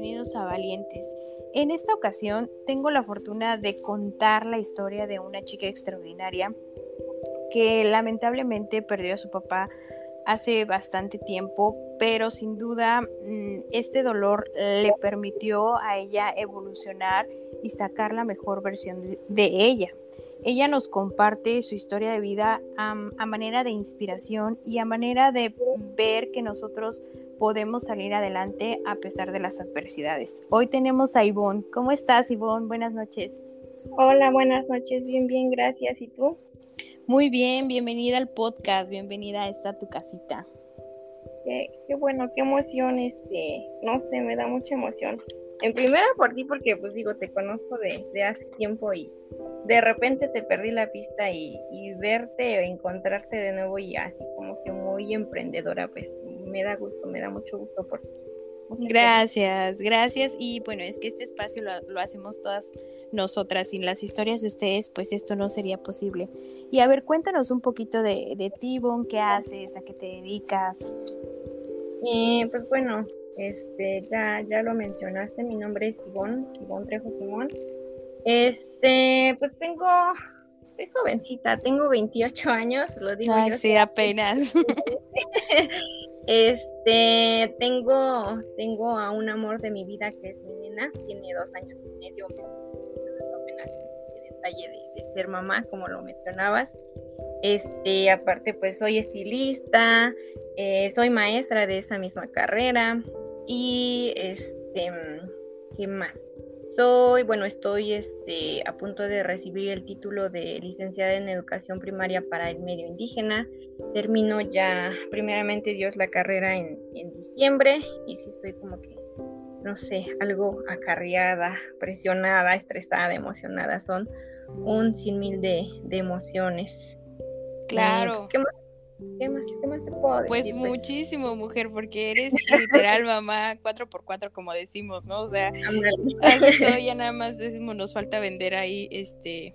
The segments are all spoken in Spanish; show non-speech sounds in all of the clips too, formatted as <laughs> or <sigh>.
bienvenidos a Valientes. En esta ocasión tengo la fortuna de contar la historia de una chica extraordinaria que lamentablemente perdió a su papá hace bastante tiempo, pero sin duda mm, este dolor le permitió a ella evolucionar y sacar la mejor versión de ella. Ella nos comparte su historia de vida a, manera de inspiración y a manera de ver que nosotros podemos salir adelante a pesar de las adversidades. Hoy tenemos a Ivonne. ¿Cómo estás, Ivonne? Buenas noches. Hola, buenas noches. Bien, bien, gracias. ¿Y tú? Muy bien, bienvenida al podcast, bienvenida a esta tu casita. Qué, qué bueno, qué emoción, este, no sé, me da mucha emoción. En primera por ti, porque pues digo, te conozco de, de hace tiempo y de repente te perdí la pista y, y verte, encontrarte de nuevo y así como que muy emprendedora, pues me da gusto, me da mucho gusto por ti. gracias, gracias. Y bueno, es que este espacio lo, lo, hacemos todas nosotras. Sin las historias de ustedes, pues esto no sería posible. Y a ver, cuéntanos un poquito de, de ti, Bon, qué haces, a qué te dedicas. Eh, pues bueno, este, ya, ya lo mencionaste, mi nombre es Ivonne, Ivonne Trejo Simón. Este, pues tengo, soy jovencita, tengo 28 años, lo digo Ay, Sí, apenas. <laughs> <laughs> este, tengo, tengo a un amor de mi vida que es mi nena, tiene dos años y medio, apenas el detalle de, de ser mamá, como lo mencionabas. Este, aparte, pues soy estilista, eh, soy maestra de esa misma carrera y este, ¿qué más? Soy, bueno, estoy este, a punto de recibir el título de licenciada en educación primaria para el medio indígena. Termino ya, primeramente Dios, la carrera en, en diciembre y sí estoy como que, no sé, algo acarreada, presionada, estresada, emocionada. Son un sinmil de, de emociones. Claro. Eh, ¿qué, más, qué, más, ¿Qué más te puedo pues decir? Pues muchísimo, mujer, porque eres literal mamá 4x4, como decimos, ¿no? O sea, haces todo, ya <laughs> nada más decimos, nos falta vender ahí, este,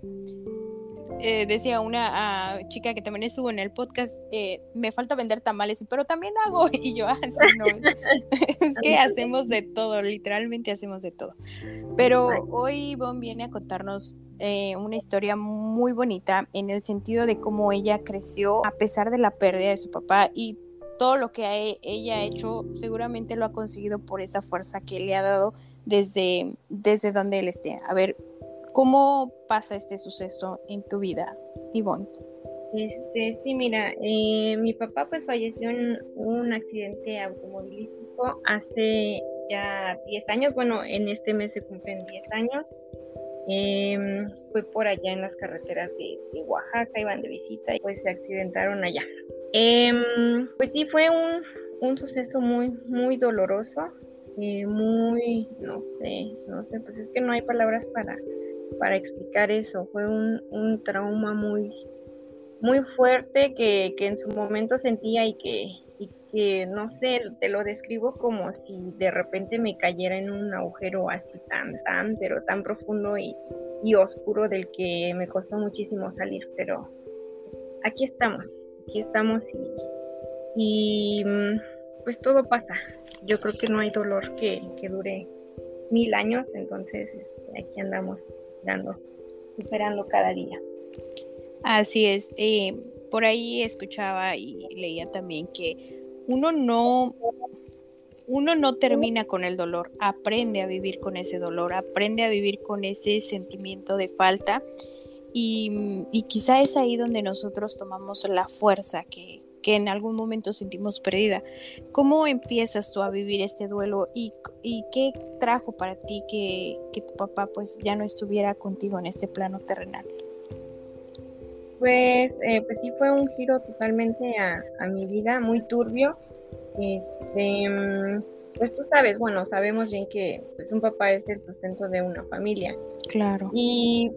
eh, decía una uh, chica que también estuvo en el podcast, eh, me falta vender tamales, pero también hago, <laughs> y yo, así ah, no, <laughs> <laughs> es que hacemos de todo, literalmente hacemos de todo. Pero hoy Ivonne viene a contarnos eh, una historia muy bonita en el sentido de cómo ella creció a pesar de la pérdida de su papá y todo lo que e, ella ha hecho seguramente lo ha conseguido por esa fuerza que le ha dado desde, desde donde él esté. A ver, ¿cómo pasa este suceso en tu vida, Ivonne? Este, sí, mira, eh, mi papá pues falleció en un accidente automovilístico hace ya 10 años, bueno, en este mes se cumplen 10 años. Eh, fue por allá en las carreteras de, Oaxaca, iban de visita y pues se accidentaron allá. Eh, pues sí, fue un, un, suceso muy, muy doloroso, eh, muy, no sé, no sé, pues es que no hay palabras para, para explicar eso. Fue un, un trauma muy, muy fuerte que, que en su momento sentía y que, que no sé, te lo describo como si de repente me cayera en un agujero así tan, tan, pero tan profundo y, y oscuro del que me costó muchísimo salir, pero aquí estamos, aquí estamos y, y pues todo pasa. Yo creo que no hay dolor que, que dure mil años, entonces este, aquí andamos dando, superando cada día. Así es. Eh, por ahí escuchaba y leía también que uno no, uno no termina con el dolor, aprende a vivir con ese dolor, aprende a vivir con ese sentimiento de falta y, y quizá es ahí donde nosotros tomamos la fuerza que, que, en algún momento sentimos perdida. ¿Cómo empiezas tú a vivir este duelo y, y qué trajo para ti que, que, tu papá pues ya no estuviera contigo en este plano terrenal? Pues, eh, pues sí fue un giro totalmente a, a, mi vida, muy turbio. Este, pues tú sabes, bueno, sabemos bien que pues un papá es el sustento de una familia. Claro. Y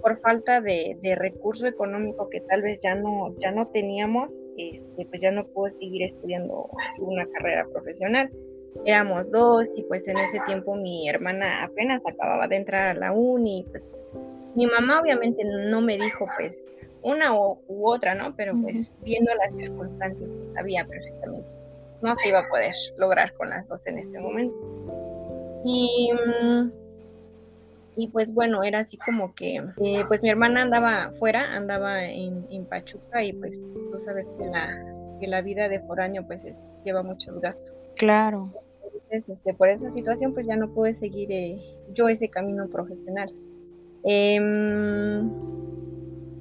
por falta de, de recurso económico que tal vez ya no, ya no teníamos, este, pues ya no pude seguir estudiando una carrera profesional. Éramos dos y pues en ese tiempo mi hermana apenas acababa de entrar a la uni, pues mi mamá obviamente no me dijo pues una u, u otra, ¿no? Pero pues uh -huh. viendo las circunstancias sabía perfectamente no se iba a poder lograr con las dos en este momento. Y, mm, y pues bueno, era así como que, eh, pues mi hermana andaba fuera, andaba en, en, Pachuca y pues tú sabes que la, que la vida de foráneo pues lleva muchos gastos. Claro. Entonces, este, por esa situación pues ya no pude seguir eh, yo ese camino profesional. Em,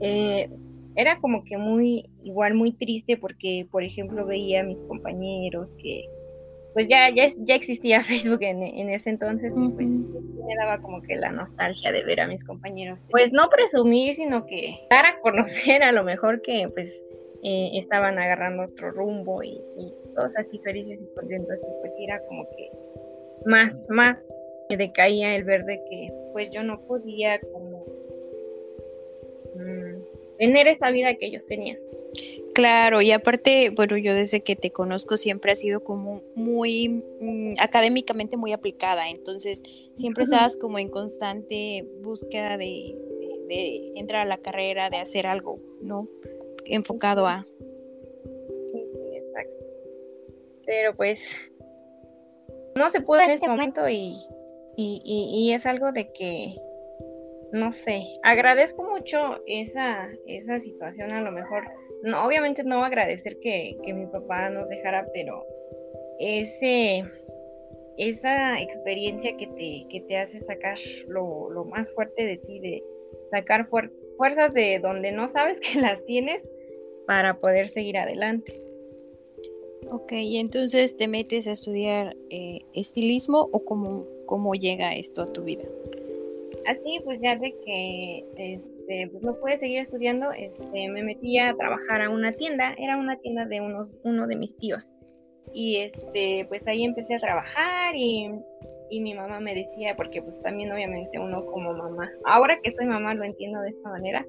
eh, era como que muy, igual muy triste porque, por ejemplo, veía a mis compañeros que, pues ya, ya, ya existía <laughs> Facebook en, ese entonces y pues me daba como que la nostalgia de ver a mis compañeros. Pues no presumir, sino que dar a conocer a lo mejor que pues eh, estaban agarrando otro rumbo y, todos así felices y contentos y pues era como que más, más decaía el verde que pues yo no podía como mm, tener esa vida que ellos tenían. Claro, y aparte, bueno, yo desde que te conozco siempre has sido como muy mm, académicamente muy aplicada, entonces siempre estabas como en constante búsqueda de, entrar a la carrera, de hacer algo, ¿no? Enfocado a... Sí, sí, exacto. Pero pues no se puede en este momento y, y, y es algo de que no sé, agradezco mucho esa, esa situación, a lo mejor, no, obviamente no agradecer que, mi papá nos dejara, pero ese, esa experiencia que te, que te hace sacar lo, más fuerte de ti, de sacar fuerzas de donde no sabes que las tienes para poder seguir adelante. Ok, y entonces te metes a estudiar eh, estilismo o cómo, cómo llega esto a tu vida? Así pues ya de que este pues no pude seguir estudiando este me metí a trabajar a una tienda era una tienda de unos uno de mis tíos. Y este pues ahí empecé a trabajar y, y mi mamá me decía porque pues también obviamente uno como mamá ahora que soy mamá lo entiendo de esta manera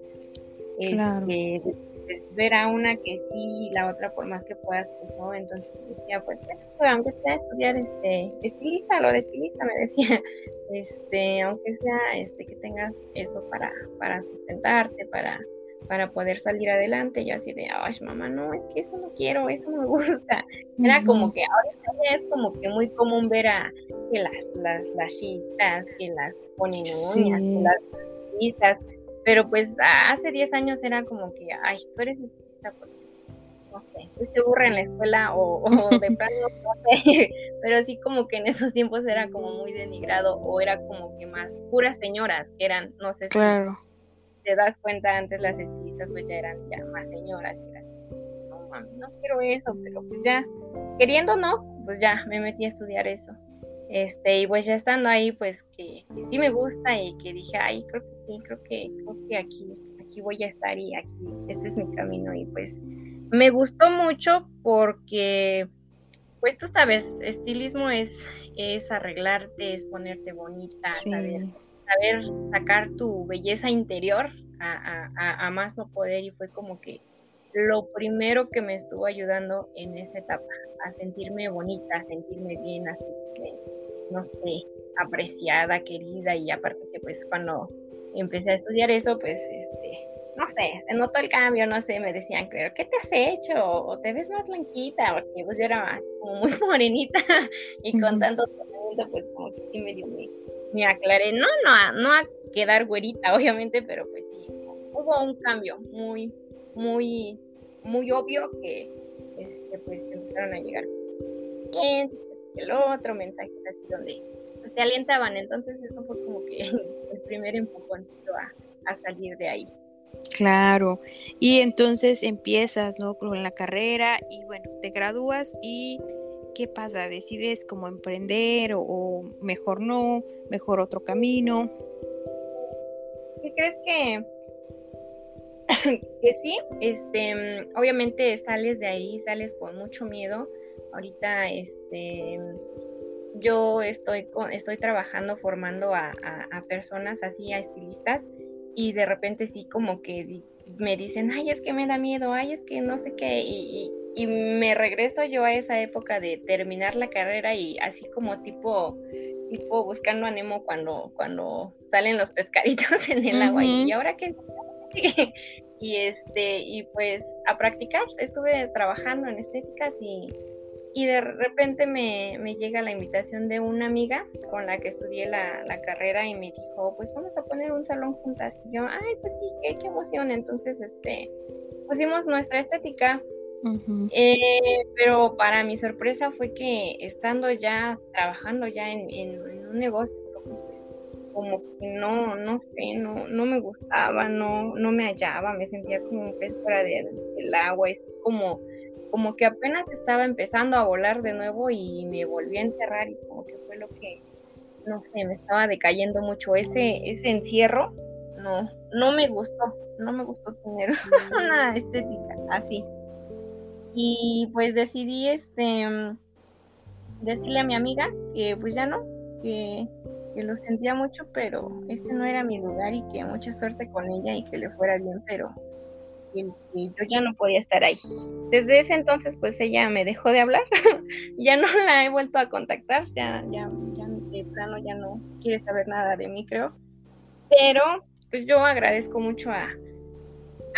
este, pues, ver a una que sí, la otra por más que puedas, pues no, entonces decía, pues, pues aunque sea estudiar este estilista, lo de estilista me decía, <laughs> este, aunque sea este que tengas eso para, para sustentarte, para, para poder salir adelante, yo así de, ay mamá, no, es que eso no quiero, eso no me <laughs> gusta. Era como que ahora es como que muy común ver a que las, las, las chistas, que las ponen uñas, que las pero pues hace 10 años era como que, ay, tú eres estilista porque, no sé, fuiste burra en la escuela o, de plano, no sé, <laughs> pero sí como que en esos tiempos era como muy denigrado o era como que más puras señoras que eran, no sé claro. te das cuenta, antes las estilistas pues ya eran ya más señoras, eran, no mami, no quiero eso, pero pues ya, queriendo no, pues ya me metí a estudiar eso. Este, y pues ya estando ahí, pues que, sí me gusta y que dije, ay, creo que sí, creo que, creo que aquí, aquí voy a estar y aquí, este es mi camino. Y pues me gustó mucho porque, pues tú sabes, estilismo es, es arreglarte, es ponerte bonita, saber, sacar tu belleza interior a, a, a más no poder y fue como que lo primero que me estuvo ayudando en esa etapa, a sentirme bonita, a sentirme bien, a sentirme no sé, apreciada, querida y aparte que pues cuando empecé a estudiar eso, pues este, no sé, se notó el cambio, no sé, me decían, pero ¿qué te has hecho? O te ves más blanquita, porque pues yo era más como muy <laughs> morenita y con tanto tratamiento pues como que sí medio me, me aclaré, no, no, no a quedar güerita <laughs> obviamente, pero pues sí, hubo un cambio muy, muy, muy obvio que este, pues empezaron a llegar clientes, el otro, mensaje así donde te alentaban. Entonces eso fue como que <laughs> el primer empujoncito a, a salir de ahí. Claro, y entonces empiezas, ¿no? Con la carrera y bueno, te gradúas y ¿qué pasa? ¿Decides como emprender o, mejor no, mejor otro camino? ¿Qué crees que, <coughs> que sí? Este, obviamente sales de ahí, sales con mucho miedo, Ahorita este, yo estoy, estoy trabajando formando a, personas así, a estilistas, y de repente sí como que me dicen, ay, es que me da miedo, ay, es que no sé qué, y, me regreso yo a esa época de terminar la carrera y así como tipo, tipo buscando a Nemo cuando, cuando salen los pescaditos <laughs> en el agua, y ahora qué <laughs> y este, y pues a practicar, estuve trabajando en estéticas y y de repente me, llega la invitación de una amiga con la que estudié la, carrera y me dijo, pues vamos a poner un salón juntas. Y yo, ay, pues sí, qué, qué emoción. Entonces, este, pusimos nuestra estética. Eh, pero para mi sorpresa fue que estando ya trabajando ya en, un negocio, pues, como que no, no sé, no, no me gustaba, no, no me hallaba, me sentía como un pez fuera del, del agua, es como como que apenas estaba empezando a volar de nuevo y me volví a encerrar y como que fue lo que, no sé, me estaba decayendo mucho ese, ese encierro, no, no me gustó, no me gustó tener <laughs> una estética así. Y pues decidí este decirle a mi amiga que pues ya no, que, que lo sentía mucho, pero este no era mi lugar y que mucha suerte con ella y que le fuera bien, pero y yo ya no podía estar ahí. Desde ese entonces, pues ella me dejó de hablar, <laughs> ya no la he vuelto a contactar, ya, ya, ya de plano ya no quiere saber nada de mí, creo. Pero, pues yo agradezco mucho a,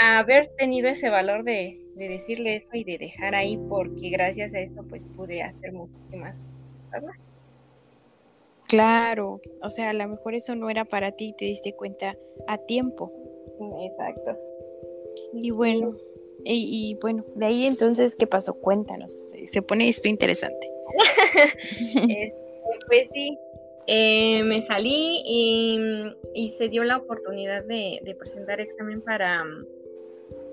haber tenido ese valor de, de, decirle eso y de dejar ahí, porque gracias a esto, pues pude hacer muchísimas cosas. Claro, o sea, a lo mejor eso no era para ti y te diste cuenta a tiempo. Exacto. Y bueno, y, bueno, de ahí entonces, ¿qué pasó? Cuéntanos, se pone esto interesante. <laughs> Este, pues sí, eh, me salí y, se dio la oportunidad de, presentar examen para,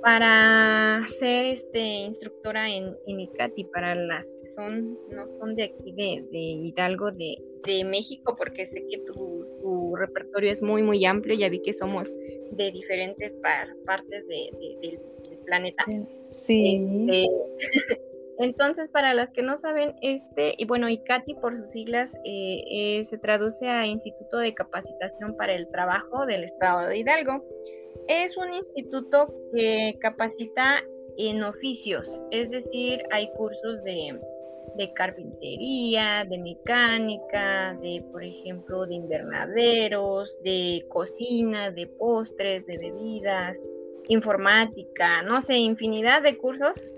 para ser este, instructora en, en ICATI, para las que son, no son de aquí, de, de Hidalgo, de, de México, porque sé que tu, tu, repertorio es muy, muy amplio. Ya vi que somos de diferentes partes de, del, planeta. Sí. Este, <laughs> entonces, para las que no saben, este, y bueno, ICATI por sus siglas, eh, eh, se traduce a Instituto de Capacitación para el Trabajo del Estado de Hidalgo. Es un instituto que capacita en oficios, es decir, hay cursos de de carpintería, de mecánica, de, por ejemplo, de invernaderos, de cocina, de postres, de bebidas, informática, no sé, infinidad de cursos.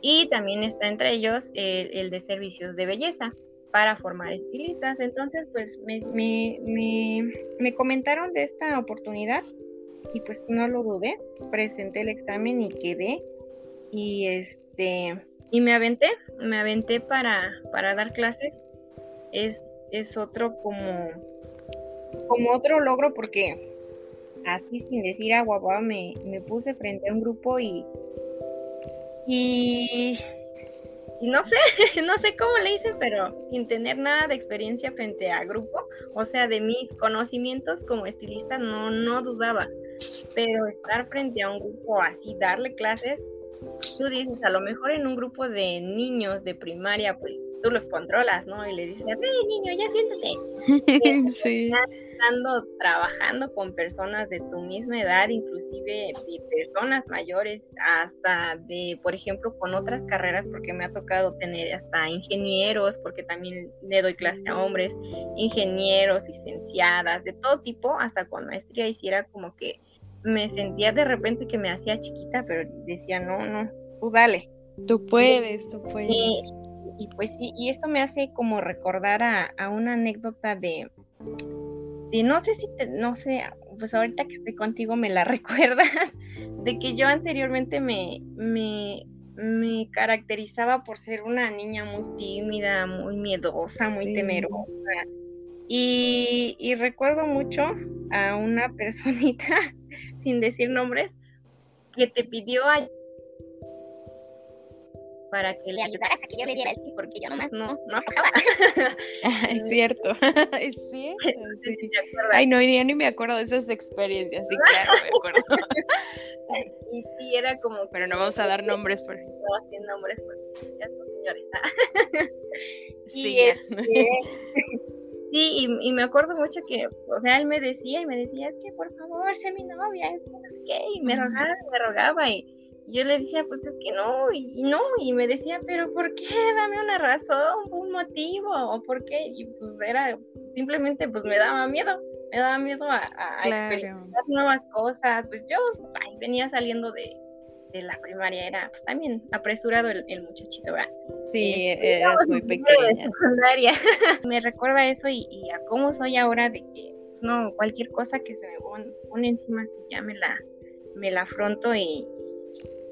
Y también está entre ellos el, de servicios de belleza para formar estilistas. Entonces, pues me, me, me comentaron de esta oportunidad y pues no lo dudé, presenté el examen y quedé. Y este, y me aventé, me aventé para, para dar clases. Es, es otro como, como otro logro porque así sin decir agua, me, me puse frente a un grupo y, y, y no sé, <laughs> no sé cómo le hice, pero sin tener nada de experiencia frente a grupo, o sea, de mis conocimientos como estilista no, no dudaba, pero estar frente a un grupo así, darle clases, tú dices, a lo mejor en un grupo de niños de primaria, pues tú los controlas, ¿no? Y le dices, hey niño, ya siéntate. <laughs> sí. Estando trabajando con personas de tu misma edad, inclusive de personas mayores, hasta de, por ejemplo, con otras carreras, porque me ha tocado tener hasta ingenieros, porque también le doy clase a hombres, ingenieros, licenciadas, de todo tipo, hasta con maestría hiciera como que me sentía de repente que me hacía chiquita, pero decía, no, no, tú dale. Tú puedes, tú puedes. y pues sí, y esto me hace como recordar a, una anécdota de, de, no sé si, te, no sé, pues ahorita que estoy contigo me la <laughs> recuerdas, de que yo anteriormente me, me, me caracterizaba por ser una niña muy tímida, muy miedosa, muy temerosa. Y, y recuerdo mucho a una <laughs> personita sin decir nombres, que te pidió para que le ayudaras a que yo le diera el sí, porque yo nomás no, no aflojaba. <laughs> es cierto, <laughs> es cierto. Sí. Ay, no, ya ni me acuerdo de esas experiencias, sí, claro, me acuerdo. <laughs> y sí, era como... Pero no vamos a dar nombres por... No, sin nombres porque ya son señores. sí, y este, Sí, y, me acuerdo mucho que, o sea, él me decía y me decía, es que por favor, sé mi novia, es que y me rogaba, me rogaba, y, yo le decía, pues es que no, y, no, y me decía, pero ¿por qué? Dame una razón, un motivo, o por qué, y pues era, simplemente pues me daba miedo, me daba miedo a, a experimentar nuevas cosas, pues yo venía saliendo de, de la primaria era pues, también apresurado el, muchachito, ¿verdad? Sí, este, eras muy pequeña. Secundaria. <laughs> me recuerda eso y, a cómo soy ahora de que, pues, no, cualquier cosa que se me pone, encima, ya me la, me la afronto y,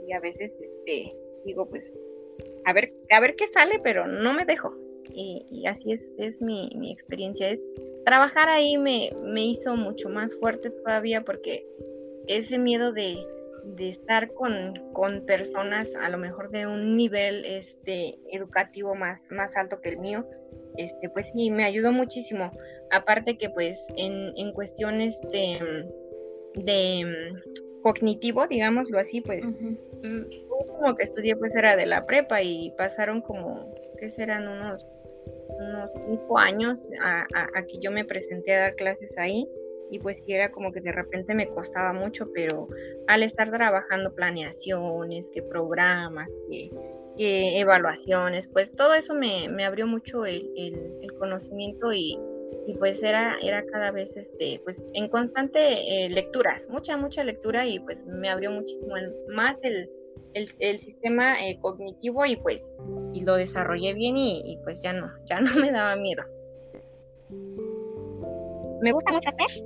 y a veces este, digo, pues, a ver, a ver qué sale, pero no me dejo. Y, así es, es mi, mi, experiencia. Es, trabajar ahí me, me hizo mucho más fuerte todavía porque ese miedo de, de estar con, con, personas a lo mejor de un nivel este, educativo más, más alto que el mío, este, pues sí, me ayudó muchísimo. Aparte que pues en, en cuestiones de, de cognitivo, digámoslo así, pues, pues como que estudié pues era de la prepa y pasaron como, ¿qué serán? Unos, unos cinco años a, a, a que yo me presenté a dar clases ahí y pues que era como que de repente me costaba mucho, pero al estar trabajando planeaciones, que programas, que, evaluaciones, pues todo eso me, me abrió mucho el, el, conocimiento y, y, pues era, era cada vez este, pues en constante eh, lecturas, mucha, mucha lectura y pues me abrió muchísimo más el, el, sistema eh, cognitivo y pues y lo desarrollé bien y, y pues ya no, ya <laughs> no me daba miedo. Me gusta mucho hacer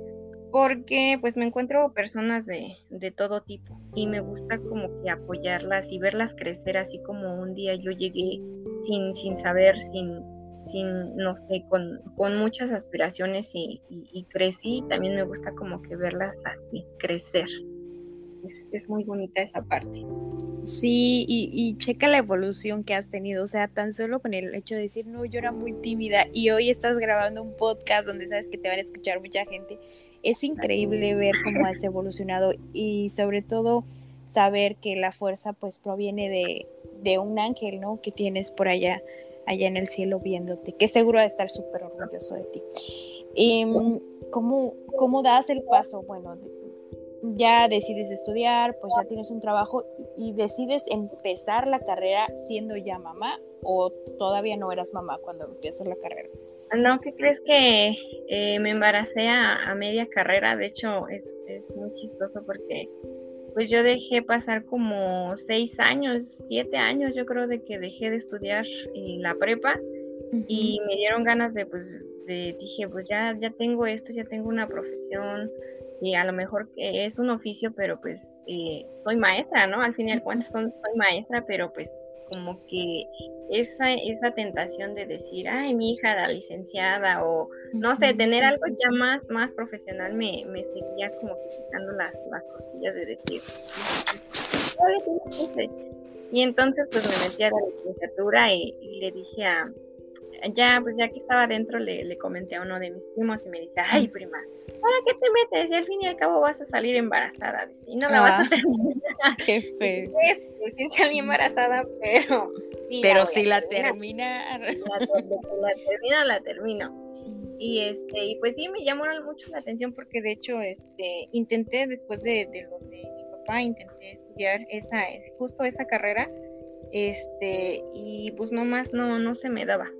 porque pues me encuentro personas de, de, todo tipo y me gusta como que apoyarlas y verlas crecer así como un día yo llegué sin, sin saber, sin, sin, no sé, con, con muchas aspiraciones y, y, crecí, también me gusta como que verlas así, crecer. Es, es muy bonita esa parte. Sí, y, y, checa la evolución que has tenido, o sea, tan solo con el hecho de decir, no, yo era muy tímida y hoy estás grabando un podcast donde sabes que te van a escuchar mucha gente es increíble ver cómo has evolucionado y sobre todo saber que la fuerza pues proviene de, de un ángel, ¿no? Que tienes por allá, allá en el cielo viéndote, que seguro va a estar súper orgulloso de ti. Y, ¿cómo, ¿Cómo das el paso? Bueno, ya decides estudiar, pues ya tienes un trabajo y decides empezar la carrera siendo ya mamá o todavía no eras mamá cuando empiezas la carrera. No, ¿qué crees que eh, me embaracé a, media carrera? De hecho, es, muy chistoso porque pues yo dejé pasar como seis años, siete años, yo creo de que dejé de estudiar la prepa. Y me dieron ganas de, pues, de, dije, pues ya, ya tengo esto, ya tengo una profesión y a lo mejor es un oficio, pero pues eh, soy maestra, ¿no? Al fin y al cabo soy maestra, pero pues como que esa, esa tentación de decir, ay, mi hija la licenciada, o no sé, tener algo ya más, más profesional me, me seguía como quitando las, las costillas de decir, y entonces pues me metí a la licenciatura y, le dije a, ya, pues ya que estaba adentro, le, le, comenté a uno de mis primos y me dice, ay, prima, ¿para qué te metes? Y al fin y al cabo vas a salir embarazada, y no la vas a ah, <laughs> terminar. <laughs> Qué feo. Sí, salí embarazada, pero... pero si la termina... La, la termino, la termino. Y este, y pues sí me llamó mucho la atención porque de hecho este intenté después de, de lo de mi papá, intenté estudiar esa, justo esa carrera, este, y pues nomás no, no se me daba.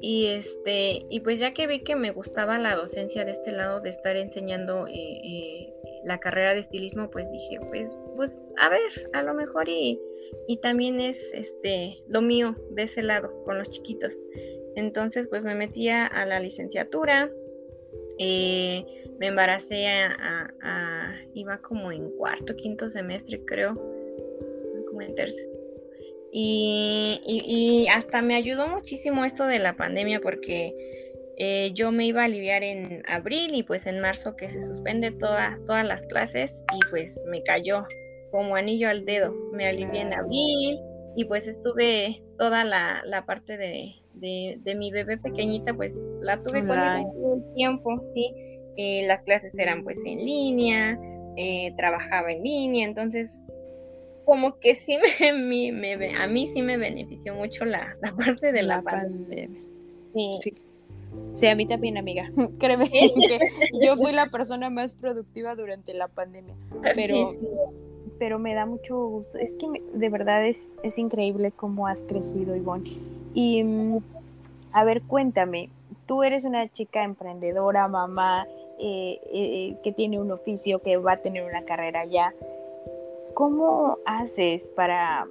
Y este, y pues ya que vi que me gustaba la docencia de este lado, de estar enseñando eh, eh, la carrera de estilismo, pues dije, pues, pues, a ver, a lo mejor y, y también es este lo mío de ese lado, con los chiquitos. Entonces, pues me metí a la licenciatura, eh, me embaracé a, a, iba como en cuarto, quinto semestre, creo, como en tercer y, hasta me ayudó muchísimo esto de la pandemia porque eh, yo me iba a aliviar en abril y pues en marzo que se suspende todas, todas las clases y pues me cayó como anillo al dedo. Me alivié en abril y pues estuve toda la, parte de, de, mi bebé pequeñita, pues la tuve con el tiempo, sí. Eh, las clases eran pues en línea, eh, trabajaba en línea, entonces como que sí me, <laughs> me, a mí sí me benefició mucho la, parte de la, pandemia. Sí. sí. a mí también, amiga. <laughs> Créeme que yo fui la persona más productiva durante la pandemia. Pero, pero me da mucho gusto. Es que de verdad es, es increíble cómo has crecido, Ivonne. Y mm, a ver, cuéntame, tú eres una chica emprendedora, mamá, eh, eh, que tiene un oficio, que va a tener una carrera ya ¿cómo haces para,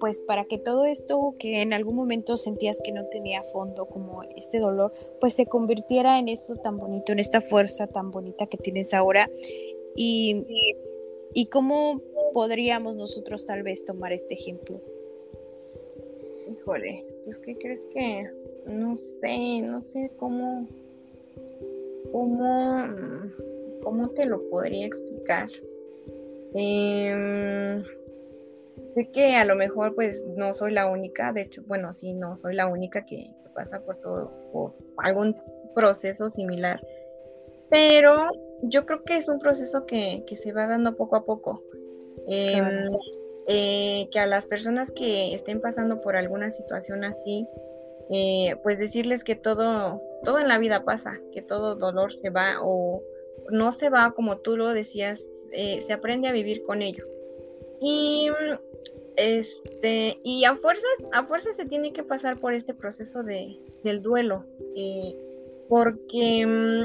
pues, para que todo esto que en algún momento sentías que no tenía fondo, como este dolor, pues se convirtiera en esto tan bonito, en esta fuerza tan bonita que tienes ahora? Y, y cómo podríamos nosotros tal vez tomar este ejemplo. Híjole, pues ¿qué crees que? No sé, no sé cómo, cómo, cómo te lo podría explicar. Em, sé que a lo mejor pues no soy la única, de hecho, bueno, sí, no soy la única que, pasa por todo, por algún proceso similar, pero yo creo que es un proceso que, que se va dando poco a poco. Em, eh, que a las personas que estén pasando por alguna situación así, eh, pues decirles que todo, todo en la vida pasa, que todo dolor se va o no se va como tú lo decías, eh, se aprende a vivir con ello. Y este, y a fuerzas, a fuerzas se tiene que pasar por este proceso de, del duelo, porque mm,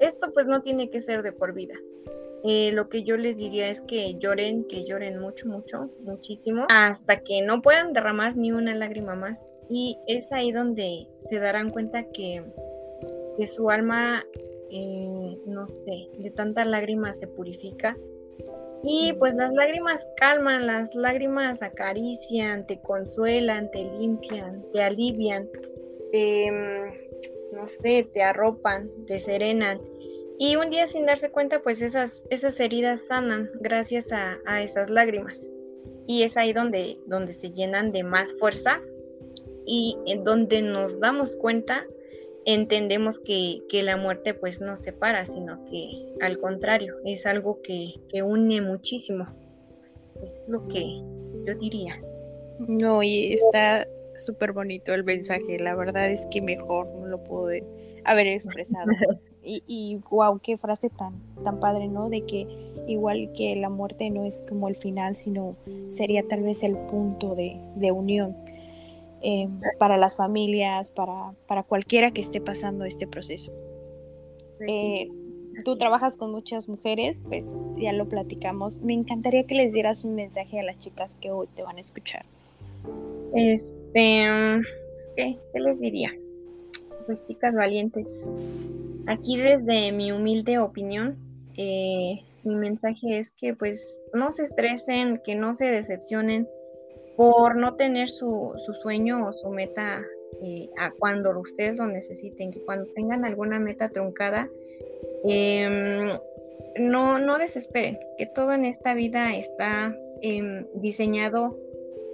esto pues no tiene que ser de por vida. Eh, lo que yo les diría es que lloren, que lloren mucho, mucho, muchísimo, hasta que no puedan derramar ni una lágrima más. Y es ahí donde se darán cuenta que, que su alma, eh, no sé, de tantas lágrimas se purifica. Y pues las lágrimas calman, las lágrimas acarician, te consuelan, te limpian, te alivian, te, mm, no sé, te arropan, te serenan. Y un día sin darse cuenta, pues esas, esas heridas sanan gracias a, esas lágrimas. Y es ahí donde, donde se llenan de más fuerza y en donde nos damos cuenta, entendemos que, la muerte pues no separa, sino que al contrario, es algo que, que une muchísimo. Es lo que yo diría. No, y está súper bonito el mensaje. La verdad es que mejor no lo puedo haber expresado. <laughs> y, y wow, qué frase tan, tan padre, ¿no? De que igual que la muerte no es como el final, sino sería tal vez el punto de, unión eh, para las familias, para, para cualquiera que esté pasando este proceso. Eh, tú trabajas con muchas mujeres, pues ya lo platicamos. Me encantaría que les dieras un mensaje a las chicas que hoy te van a escuchar. Este, pues, ¿qué, ¿qué les diría? Pues chicas valientes, Aquí desde mi humilde opinión, eh, mi mensaje es que pues no se estresen, que no se decepcionen por no tener su, sueño o su meta eh, a cuando ustedes lo necesiten, que cuando tengan alguna meta truncada, em, no, no desesperen, que todo en esta vida está em, diseñado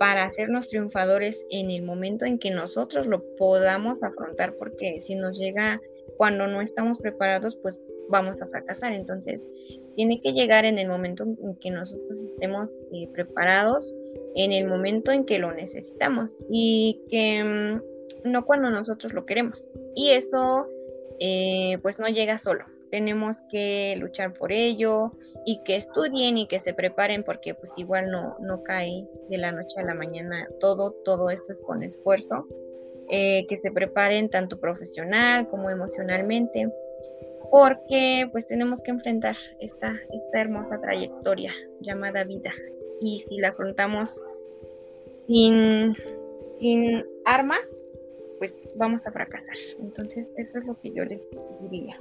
para hacernos triunfadores en el momento en que nosotros lo podamos afrontar, porque si nos llega cuando no estamos preparados, pues vamos a fracasar. Entonces, tiene que llegar en el momento en que nosotros estemos eh, preparados, en el momento en que lo necesitamos y que mm, no cuando nosotros lo queremos. Y eso, eh, pues no llega solo. Tenemos que luchar por ello y que estudien y que se preparen porque pues igual no, no cae de la noche a la mañana todo, todo esto es con esfuerzo eh, que se preparen tanto profesional como emocionalmente, porque pues tenemos que enfrentar esta, esta hermosa trayectoria llamada vida. Y si la afrontamos sin, sin armas, pues vamos a fracasar. Entonces eso es lo que yo les diría.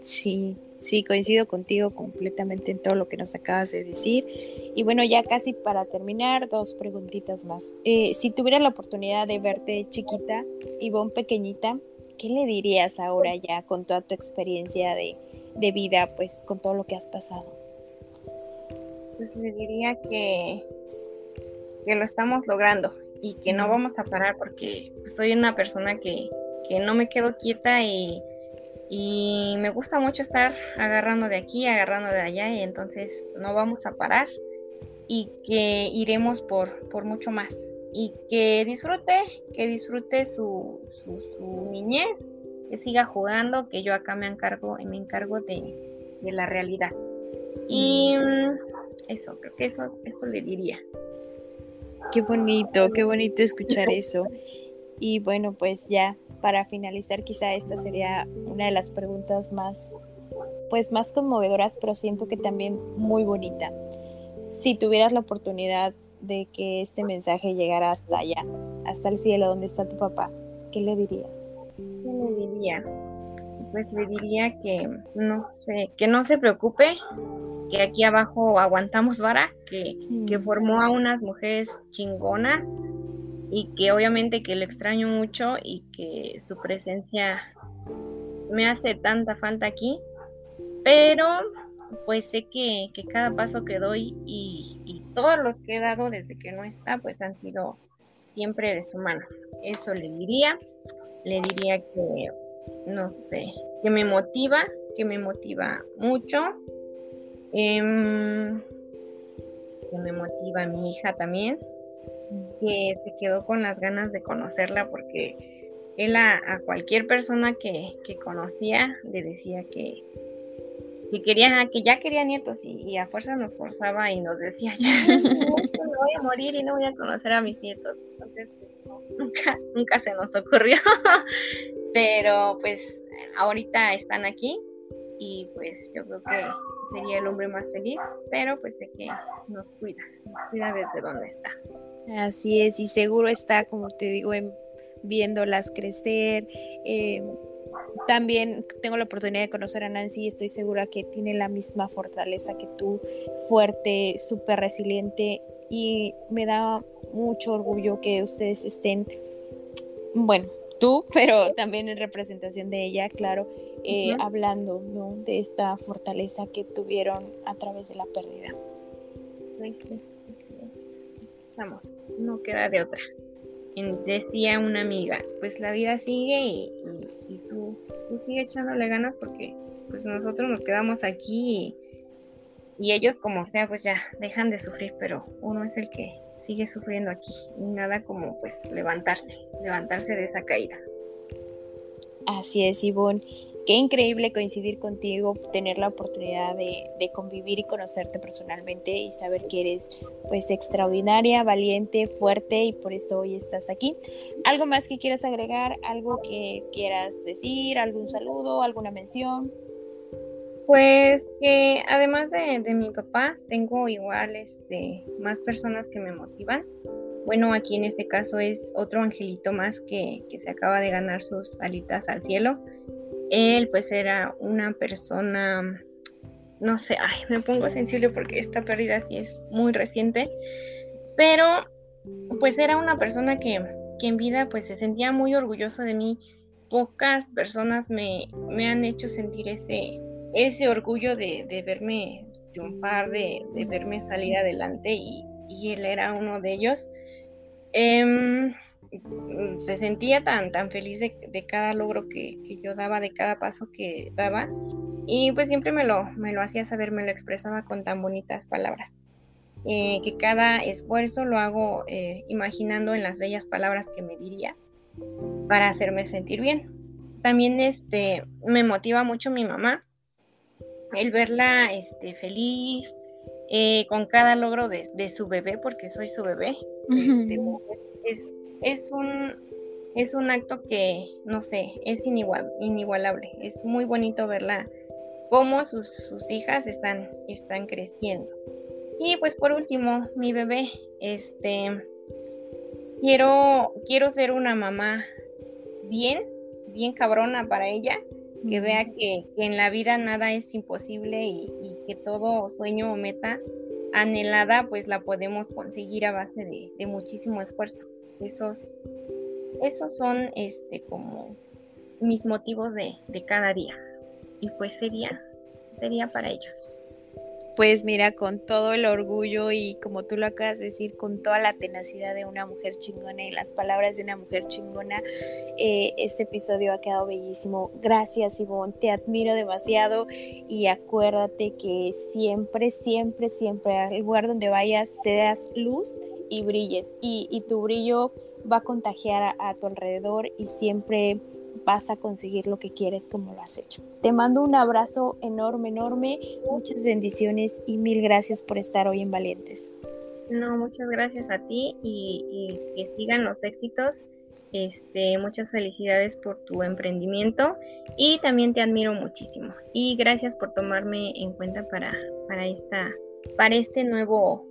Sí, sí, coincido contigo completamente en todo lo que nos acabas de decir. Y bueno, ya casi para terminar, dos preguntitas más. Eh, si tuvieras la oportunidad de verte chiquita, y Ivonne pequeñita, ¿qué le dirías ahora ya con toda tu experiencia de, vida, pues con todo lo que has pasado? Pues le diría que, que lo estamos logrando y que no vamos a parar porque soy una persona que, que no me quedo quieta y y me gusta mucho estar agarrando de aquí, agarrando de allá y entonces no vamos a parar y que iremos por, por mucho más. Y que disfrute, que disfrute su, su, niñez, que siga jugando, que yo acá me encargo, me encargo de, de la realidad. Y eso, creo que eso, eso le diría. Qué bonito, qué bonito escuchar eso. Y bueno, pues ya para finalizar, quizá esta sería una de las preguntas más pues más conmovedoras, pero siento que también muy bonita. Si tuvieras la oportunidad de que este mensaje llegara hasta allá, hasta el cielo donde está tu papá, ¿qué le dirías? ¿Qué le diría? Pues le diría que no sé, que no se preocupe, que aquí abajo aguantamos vara, que, que mm. formó a unas mujeres chingonas y que obviamente que lo extraño mucho y que su presencia me hace tanta falta aquí, pero pues sé que, cada paso que doy y, y, todos los que he dado desde que no está, pues han sido siempre de su mano. Eso le diría, le diría que, no sé, que me motiva, que me motiva mucho, em, que me motiva mi hija también, que se quedó con las ganas de conocerla porque él a, cualquier persona que, conocía le decía que, que quería, que ya quería nietos y, a fuerza nos forzaba y nos decía, ya no voy a morir y no voy a conocer a mis nietos. Entonces, nunca, nunca se nos ocurrió. Pero pues ahorita están aquí y pues yo creo que sería el hombre más feliz, pero pues sé que nos cuida, nos cuida desde donde está. Así es, y seguro está, como te digo, en, viéndolas crecer. Eh, también tengo la oportunidad de conocer a Nancy y estoy segura que tiene la misma fortaleza que tú, fuerte, súper resiliente y me da mucho orgullo que ustedes estén, bueno, tú, <laughs> pero también en representación de ella, claro, eh, hablando de esta fortaleza que tuvieron a través de la pérdida. Pues sí, estamos, no queda de otra. Decía una amiga, pues la vida sigue y, tú, tú sigue echándole ganas porque pues nosotros nos quedamos aquí y, y ellos como sea pues ya dejan de sufrir, pero uno es el que sigue sufriendo aquí y nada como pues levantarse, levantarse de esa caída. Así es, Ivonne. Qué increíble coincidir contigo, tener la oportunidad de, convivir y conocerte personalmente y saber que eres pues extraordinaria, valiente, fuerte y por eso hoy estás aquí. ¿Algo más que quieras agregar? ¿Algo que quieras decir? ¿Algún saludo? ¿Alguna mención? Pues que además de, mi papá, tengo igual este, más personas que me motivan. Bueno, aquí en este caso es otro angelito más que, que se acaba de ganar sus alitas al cielo él pues era una persona, no sé, ay, me pongo sensible porque esta pérdida sí es muy reciente, pero pues era una persona que, en vida pues se sentía muy orgulloso de mí. Pocas personas me, me han hecho sentir ese, ese orgullo de, verme triunfar, de, de verme salir adelante y, él era uno de ellos. Em, Mm, se sentía tan, tan feliz de, cada logro que, yo daba, de cada paso que daba. Y pues siempre me lo, me lo hacía saber, me lo expresaba con tan bonitas palabras. Eh, que cada esfuerzo lo hago eh, imaginando en las bellas palabras que me diría para hacerme sentir bien. También este, me motiva mucho mi mamá, el verla este, feliz eh, con cada logro de, su bebé, porque soy su bebé. Este, es, es un, es un acto que, no sé, es inigual, inigualable. Es muy bonito verla, cómo sus, sus hijas están, están creciendo. Y pues por último, mi bebé, este, quiero, quiero ser una mamá bien, bien cabrona para ella, que vea que, en la vida nada es imposible y, que todo sueño o meta anhelada pues la podemos conseguir a base de, de muchísimo esfuerzo. Esos, esos son este como mis motivos de, de cada día. Y pues sería, sería para ellos. Pues mira, con todo el orgullo y como tú lo acabas de decir, con toda la tenacidad de una mujer chingona y las palabras de una mujer chingona, eh, este episodio ha quedado bellísimo. Gracias, Ivonne, te admiro demasiado y acuérdate que siempre, siempre, siempre al lugar donde vayas, seas luz y brilles. Y, tu brillo va a contagiar a, tu alrededor y siempre vas a conseguir lo que quieres como lo has hecho. Te mando un abrazo enorme, enorme, muchas bendiciones y mil gracias por estar hoy en Valientes. No, muchas gracias a ti y, que sigan los éxitos Este, muchas felicidades por tu emprendimiento y también te admiro muchísimo. Y gracias por tomarme en cuenta para, para esta, para este nuevo,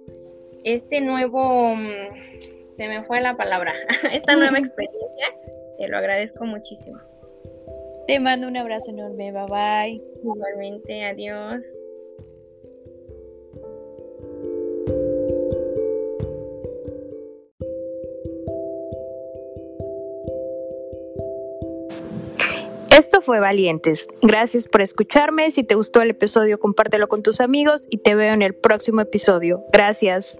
este nuevo, mm, se me fue la palabra, <laughs> esta nueva <laughs> experiencia. Te lo agradezco muchísimo. Te mando un abrazo enorme, bye bye. Igualmente, adiós. Esto fue Valientes. Gracias por escucharme. Si te gustó el episodio, compártelo con tus amigos y te veo en el próximo episodio. Gracias.